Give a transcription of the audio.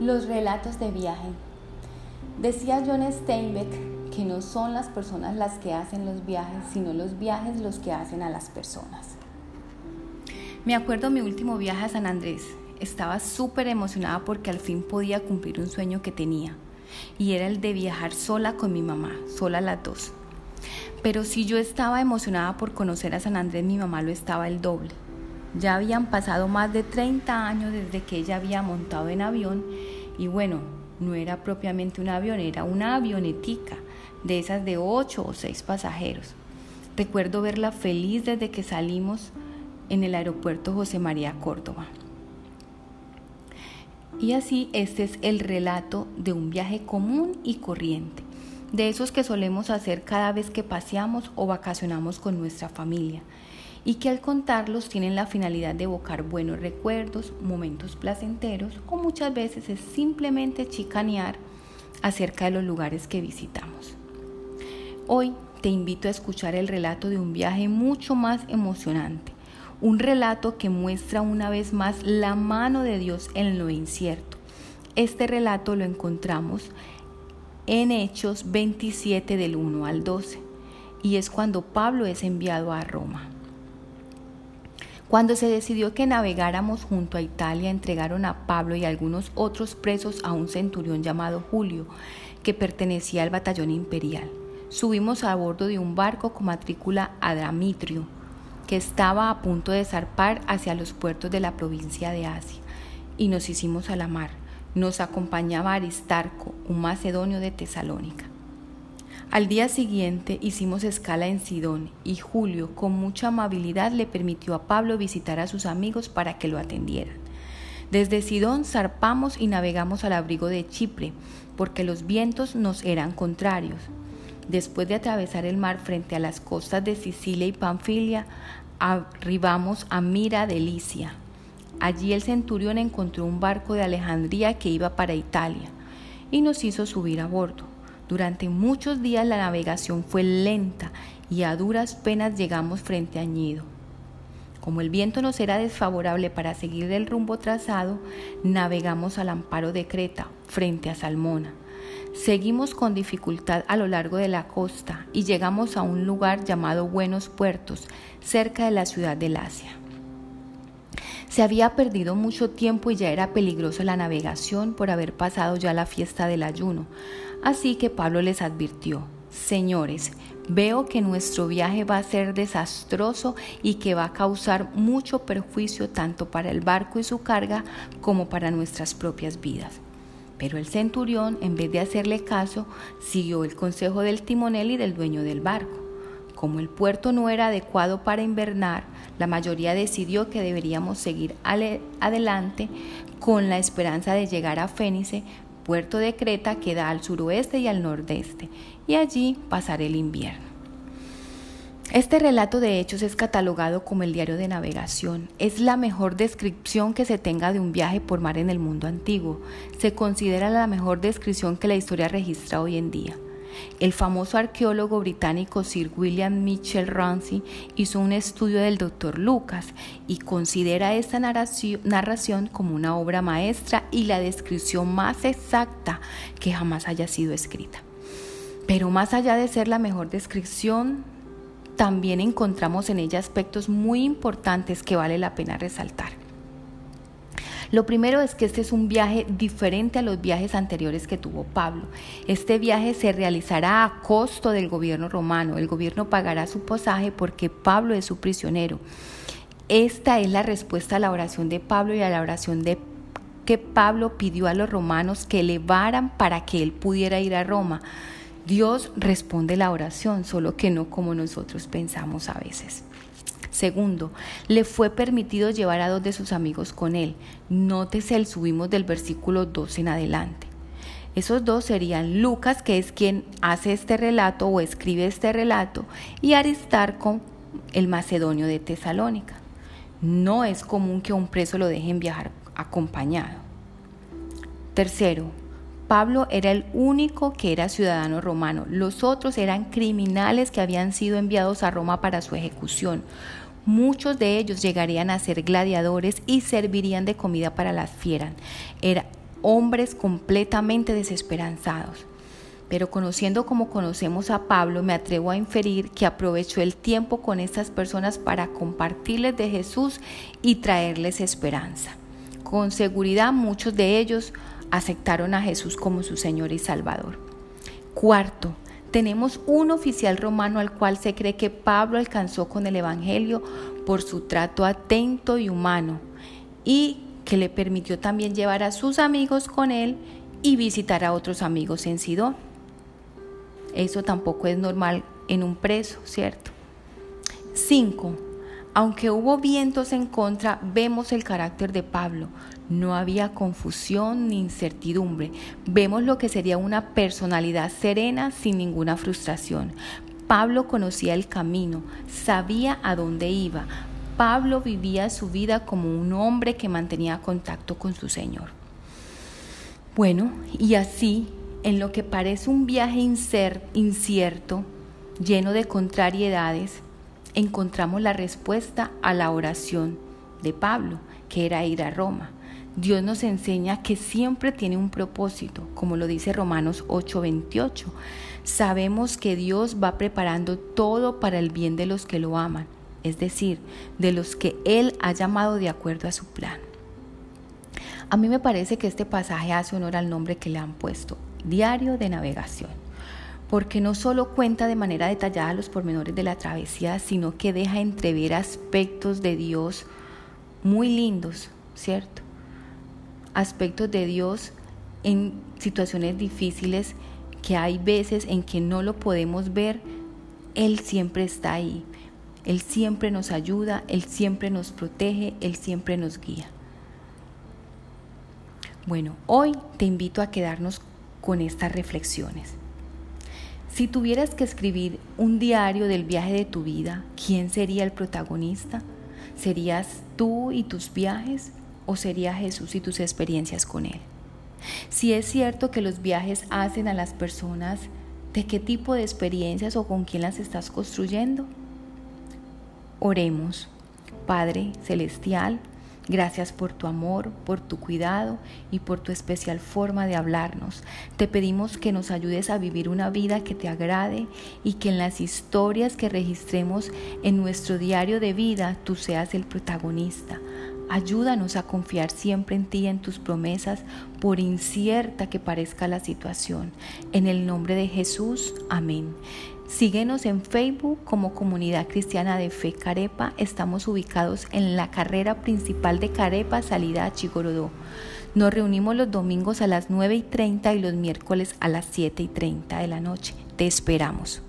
Los relatos de viaje. Decía John Steinbeck que no son las personas las que hacen los viajes, sino los viajes los que hacen a las personas. Me acuerdo mi último viaje a San Andrés. Estaba súper emocionada porque al fin podía cumplir un sueño que tenía, y era el de viajar sola con mi mamá, sola las dos. Pero si yo estaba emocionada por conocer a San Andrés, mi mamá lo estaba el doble. Ya habían pasado más de 30 años desde que ella había montado en avión y bueno, no era propiamente un avión, era una avionetica de esas de 8 o 6 pasajeros. Recuerdo verla feliz desde que salimos en el aeropuerto José María Córdoba. Y así este es el relato de un viaje común y corriente, de esos que solemos hacer cada vez que paseamos o vacacionamos con nuestra familia y que al contarlos tienen la finalidad de evocar buenos recuerdos, momentos placenteros o muchas veces es simplemente chicanear acerca de los lugares que visitamos. Hoy te invito a escuchar el relato de un viaje mucho más emocionante, un relato que muestra una vez más la mano de Dios en lo incierto. Este relato lo encontramos en Hechos 27 del 1 al 12 y es cuando Pablo es enviado a Roma. Cuando se decidió que navegáramos junto a Italia, entregaron a Pablo y algunos otros presos a un centurión llamado Julio, que pertenecía al batallón imperial. Subimos a bordo de un barco con matrícula Adramitrio, que estaba a punto de zarpar hacia los puertos de la provincia de Asia, y nos hicimos a la mar. Nos acompañaba Aristarco, un macedonio de Tesalónica. Al día siguiente hicimos escala en Sidón y Julio con mucha amabilidad le permitió a Pablo visitar a sus amigos para que lo atendieran. Desde Sidón zarpamos y navegamos al abrigo de Chipre, porque los vientos nos eran contrarios. Después de atravesar el mar frente a las costas de Sicilia y Panfilia, arribamos a Mira de Licia. Allí el centurión encontró un barco de Alejandría que iba para Italia y nos hizo subir a bordo. Durante muchos días la navegación fue lenta y a duras penas llegamos frente a Ñido. Como el viento nos era desfavorable para seguir del rumbo trazado, navegamos al amparo de Creta, frente a Salmona. Seguimos con dificultad a lo largo de la costa y llegamos a un lugar llamado Buenos Puertos, cerca de la ciudad de Lacia. Se había perdido mucho tiempo y ya era peligrosa la navegación por haber pasado ya la fiesta del ayuno. Así que Pablo les advirtió, Señores, veo que nuestro viaje va a ser desastroso y que va a causar mucho perjuicio tanto para el barco y su carga como para nuestras propias vidas. Pero el centurión, en vez de hacerle caso, siguió el consejo del timonel y del dueño del barco. Como el puerto no era adecuado para invernar, la mayoría decidió que deberíamos seguir adelante con la esperanza de llegar a Fénice, puerto de Creta que da al suroeste y al nordeste, y allí pasar el invierno. Este relato de hechos es catalogado como el diario de navegación. Es la mejor descripción que se tenga de un viaje por mar en el mundo antiguo. Se considera la mejor descripción que la historia registra hoy en día. El famoso arqueólogo británico Sir William Mitchell Ramsey hizo un estudio del Dr. Lucas y considera esta narración como una obra maestra y la descripción más exacta que jamás haya sido escrita. Pero más allá de ser la mejor descripción, también encontramos en ella aspectos muy importantes que vale la pena resaltar. Lo primero es que este es un viaje diferente a los viajes anteriores que tuvo Pablo. Este viaje se realizará a costo del gobierno romano. El gobierno pagará su pasaje porque Pablo es su prisionero. Esta es la respuesta a la oración de Pablo y a la oración de que Pablo pidió a los romanos que elevaran para que él pudiera ir a Roma. Dios responde la oración, solo que no como nosotros pensamos a veces. Segundo, le fue permitido llevar a dos de sus amigos con él. Nótese el subimos del versículo 2 en adelante. Esos dos serían Lucas, que es quien hace este relato o escribe este relato, y Aristarco, el macedonio de Tesalónica. No es común que un preso lo dejen viajar acompañado. Tercero, Pablo era el único que era ciudadano romano. Los otros eran criminales que habían sido enviados a Roma para su ejecución. Muchos de ellos llegarían a ser gladiadores y servirían de comida para las fieras. Era hombres completamente desesperanzados. Pero conociendo como conocemos a Pablo, me atrevo a inferir que aprovechó el tiempo con estas personas para compartirles de Jesús y traerles esperanza. Con seguridad muchos de ellos aceptaron a Jesús como su Señor y Salvador. Cuarto, tenemos un oficial romano al cual se cree que Pablo alcanzó con el Evangelio por su trato atento y humano y que le permitió también llevar a sus amigos con él y visitar a otros amigos en Sidón. Eso tampoco es normal en un preso, ¿cierto? 5. Aunque hubo vientos en contra, vemos el carácter de Pablo. No había confusión ni incertidumbre. Vemos lo que sería una personalidad serena sin ninguna frustración. Pablo conocía el camino, sabía a dónde iba. Pablo vivía su vida como un hombre que mantenía contacto con su Señor. Bueno, y así en lo que parece un viaje incierto, lleno de contrariedades, encontramos la respuesta a la oración de Pablo, que era ir a Roma. Dios nos enseña que siempre tiene un propósito, como lo dice Romanos 8:28. Sabemos que Dios va preparando todo para el bien de los que lo aman, es decir, de los que Él ha llamado de acuerdo a su plan. A mí me parece que este pasaje hace honor al nombre que le han puesto, diario de navegación, porque no solo cuenta de manera detallada los pormenores de la travesía, sino que deja entrever aspectos de Dios muy lindos, ¿cierto? Aspectos de Dios en situaciones difíciles que hay veces en que no lo podemos ver, Él siempre está ahí. Él siempre nos ayuda, Él siempre nos protege, Él siempre nos guía. Bueno, hoy te invito a quedarnos con estas reflexiones. Si tuvieras que escribir un diario del viaje de tu vida, ¿quién sería el protagonista? ¿Serías tú y tus viajes o sería Jesús y tus experiencias con Él? Si es cierto que los viajes hacen a las personas, ¿de qué tipo de experiencias o con quién las estás construyendo? Oremos. Padre Celestial, Gracias por tu amor, por tu cuidado y por tu especial forma de hablarnos. Te pedimos que nos ayudes a vivir una vida que te agrade y que en las historias que registremos en nuestro diario de vida tú seas el protagonista. Ayúdanos a confiar siempre en ti y en tus promesas, por incierta que parezca la situación. En el nombre de Jesús, amén. Síguenos en Facebook como Comunidad Cristiana de Fe Carepa. Estamos ubicados en la carrera principal de Carepa, salida a Chigorodó. Nos reunimos los domingos a las 9 y 30 y los miércoles a las 7 y 30 de la noche. Te esperamos.